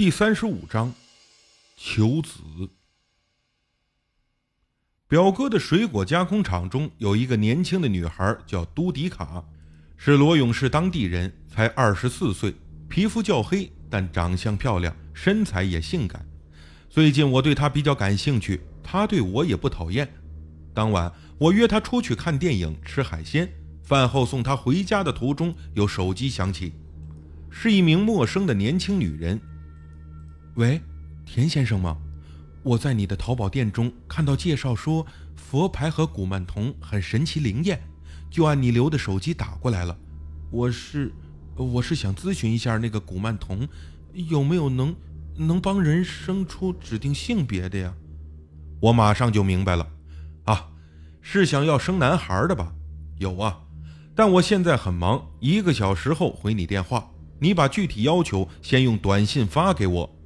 第三十五章，求子。表哥的水果加工厂中有一个年轻的女孩，叫都迪卡，是罗永市当地人，才二十四岁，皮肤较黑，但长相漂亮，身材也性感。最近我对她比较感兴趣，她对我也不讨厌。当晚我约她出去看电影、吃海鲜，饭后送她回家的途中，有手机响起，是一名陌生的年轻女人。喂，田先生吗？我在你的淘宝店中看到介绍说佛牌和古曼童很神奇灵验，就按你留的手机打过来了。我是，我是想咨询一下那个古曼童有没有能能帮人生出指定性别的呀？我马上就明白了，啊，是想要生男孩的吧？有啊，但我现在很忙，一个小时后回你电话。你把具体要求先用短信发给我。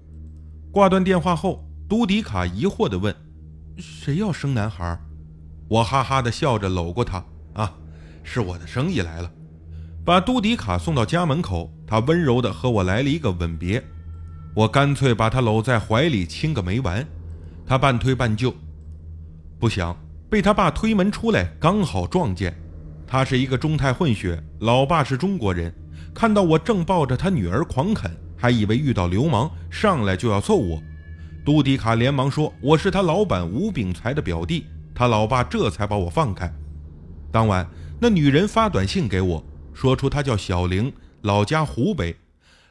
挂断电话后，都迪卡疑惑地问：“谁要生男孩？”我哈哈地笑着搂过他：“啊，是我的生意来了。”把都迪卡送到家门口，他温柔地和我来了一个吻别。我干脆把他搂在怀里亲个没完。他半推半就，不想被他爸推门出来，刚好撞见。他是一个中泰混血，老爸是中国人，看到我正抱着他女儿狂啃。还以为遇到流氓，上来就要揍我。杜迪卡连忙说：“我是他老板吴炳才的表弟。”他老爸这才把我放开。当晚，那女人发短信给我，说出她叫小玲，老家湖北，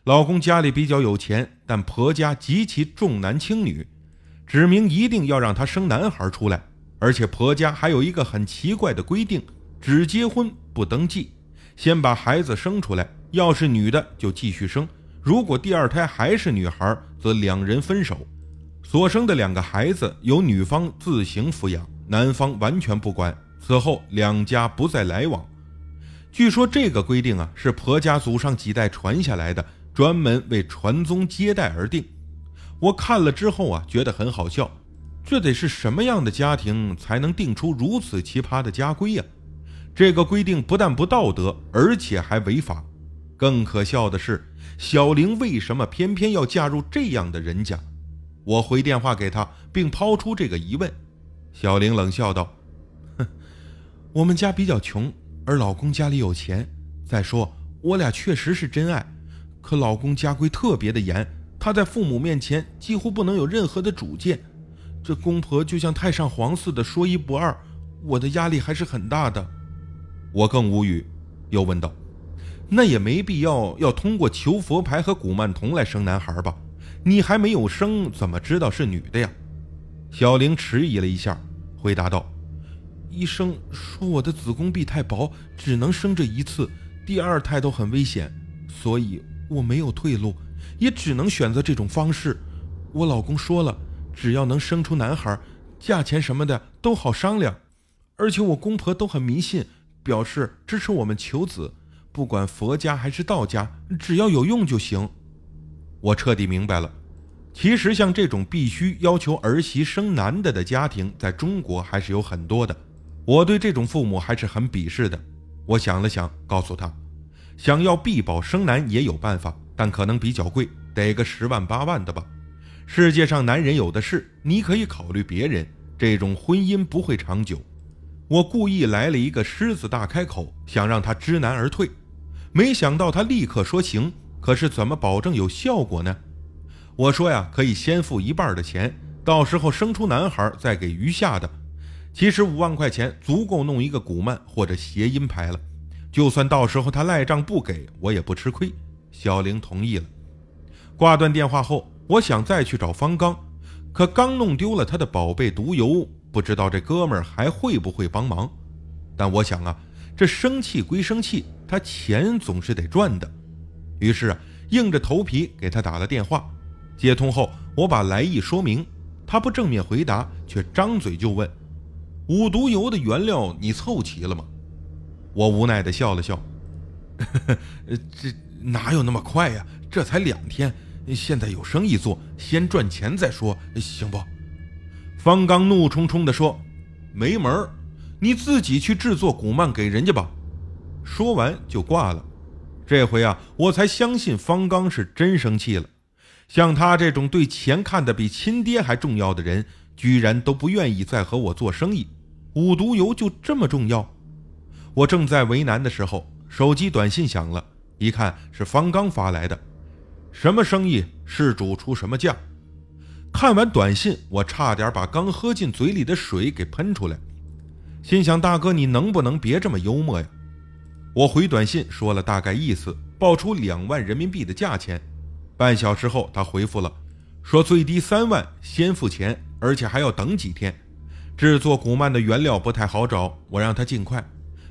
老公家里比较有钱，但婆家极其重男轻女，指明一定要让她生男孩出来。而且婆家还有一个很奇怪的规定，只结婚不登记，先把孩子生出来，要是女的就继续生。如果第二胎还是女孩，则两人分手。所生的两个孩子由女方自行抚养，男方完全不管。此后两家不再来往。据说这个规定啊，是婆家祖上几代传下来的，专门为传宗接代而定。我看了之后啊，觉得很好笑。这得是什么样的家庭才能定出如此奇葩的家规呀？这个规定不但不道德，而且还违法。更可笑的是。小玲为什么偏偏要嫁入这样的人家？我回电话给她，并抛出这个疑问。小玲冷笑道：“哼，我们家比较穷，而老公家里有钱。再说，我俩确实是真爱，可老公家规特别的严，他在父母面前几乎不能有任何的主见。这公婆就像太上皇似的，说一不二。我的压力还是很大的。”我更无语，又问道。那也没必要要通过求佛牌和古曼童来生男孩吧？你还没有生，怎么知道是女的呀？小玲迟疑了一下，回答道：“医生说我的子宫壁太薄，只能生这一次，第二胎都很危险，所以我没有退路，也只能选择这种方式。我老公说了，只要能生出男孩，价钱什么的都好商量，而且我公婆都很迷信，表示支持我们求子。”不管佛家还是道家，只要有用就行。我彻底明白了，其实像这种必须要求儿媳生男的的家庭，在中国还是有很多的。我对这种父母还是很鄙视的。我想了想，告诉他，想要必保生男也有办法，但可能比较贵，得个十万八万的吧。世界上男人有的是，你可以考虑别人。这种婚姻不会长久。我故意来了一个狮子大开口，想让他知难而退。没想到他立刻说行，可是怎么保证有效果呢？我说呀，可以先付一半的钱，到时候生出男孩再给余下的。其实五万块钱足够弄一个古曼或者谐音牌了。就算到时候他赖账不给我也不吃亏。小玲同意了。挂断电话后，我想再去找方刚，可刚弄丢了他的宝贝毒油，不知道这哥们儿还会不会帮忙。但我想啊。这生气归生气，他钱总是得赚的。于是啊，硬着头皮给他打了电话。接通后，我把来意说明，他不正面回答，却张嘴就问：“五毒油的原料你凑齐了吗？”我无奈地笑了笑：“这哪有那么快呀？这才两天，现在有生意做，先赚钱再说，行不？”方刚怒冲冲地说：“没门！”你自己去制作古曼给人家吧。说完就挂了。这回啊，我才相信方刚是真生气了。像他这种对钱看得比亲爹还重要的人，居然都不愿意再和我做生意。五毒油就这么重要？我正在为难的时候，手机短信响了，一看是方刚发来的。什么生意？事主出什么价？看完短信，我差点把刚喝进嘴里的水给喷出来。心想：大哥，你能不能别这么幽默呀？我回短信说了大概意思，报出两万人民币的价钱。半小时后，他回复了，说最低三万，先付钱，而且还要等几天。制作古曼的原料不太好找，我让他尽快。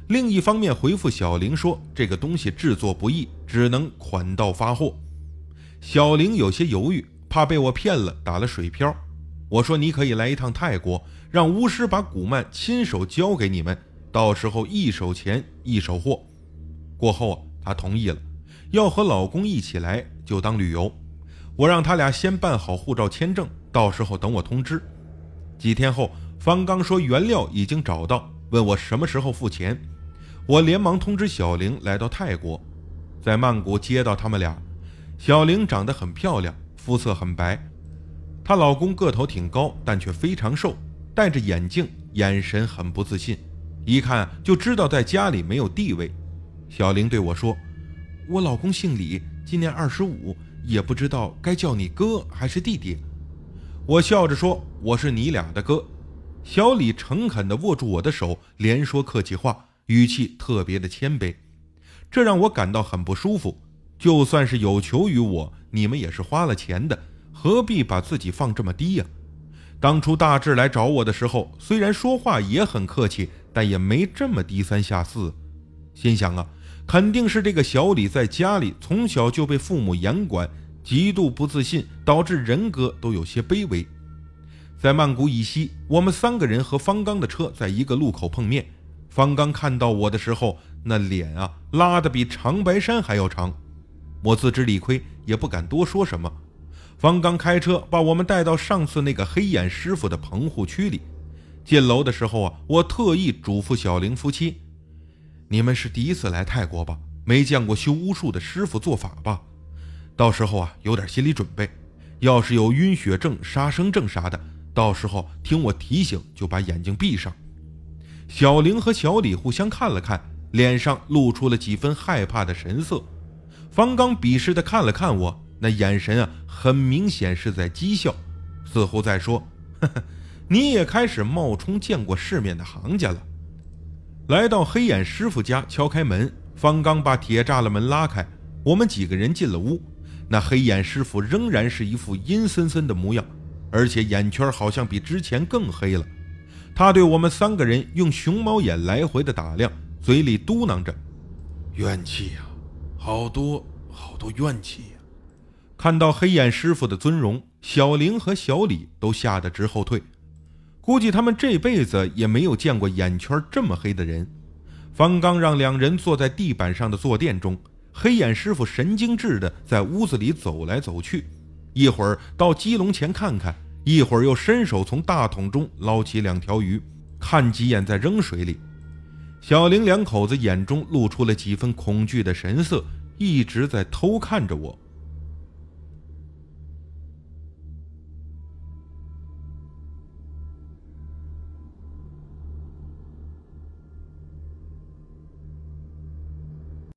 另一方面回复小玲说，这个东西制作不易，只能款到发货。小玲有些犹豫，怕被我骗了，打了水漂。我说你可以来一趟泰国，让巫师把古曼亲手交给你们，到时候一手钱一手货。过后啊，她同意了，要和老公一起来，就当旅游。我让他俩先办好护照签证，到时候等我通知。几天后。方刚说原料已经找到，问我什么时候付钱。我连忙通知小玲来到泰国，在曼谷接到他们俩。小玲长得很漂亮，肤色很白，她老公个头挺高，但却非常瘦，戴着眼镜，眼神很不自信，一看就知道在家里没有地位。小玲对我说：“我老公姓李，今年二十五，也不知道该叫你哥还是弟弟。”我笑着说：“我是你俩的哥。”小李诚恳地握住我的手，连说客气话，语气特别的谦卑，这让我感到很不舒服。就算是有求于我，你们也是花了钱的，何必把自己放这么低呀？当初大志来找我的时候，虽然说话也很客气，但也没这么低三下四。心想啊，肯定是这个小李在家里从小就被父母严管，极度不自信，导致人格都有些卑微。在曼谷以西，我们三个人和方刚的车在一个路口碰面。方刚看到我的时候，那脸啊拉得比长白山还要长。我自知理亏，也不敢多说什么。方刚开车把我们带到上次那个黑眼师傅的棚户区里。进楼的时候啊，我特意嘱咐小玲夫妻：“你们是第一次来泰国吧？没见过修巫术的师傅做法吧？到时候啊，有点心理准备。要是有晕血症、杀生症啥的。”到时候听我提醒，就把眼睛闭上。小玲和小李互相看了看，脸上露出了几分害怕的神色。方刚鄙视地看了看我，那眼神啊，很明显是在讥笑，似乎在说：“呵呵，你也开始冒充见过世面的行家了。”来到黑眼师傅家，敲开门，方刚把铁栅栏门拉开，我们几个人进了屋。那黑眼师傅仍然是一副阴森森的模样。而且眼圈好像比之前更黑了。他对我们三个人用熊猫眼来回的打量，嘴里嘟囔着：“怨气呀，好多好多怨气呀！”看到黑眼师傅的尊容，小玲和小李都吓得直后退。估计他们这辈子也没有见过眼圈这么黑的人。方刚让两人坐在地板上的坐垫中，黑眼师傅神经质的在屋子里走来走去。一会儿到鸡笼前看看，一会儿又伸手从大桶中捞起两条鱼，看几眼再扔水里。小玲两口子眼中露出了几分恐惧的神色，一直在偷看着我。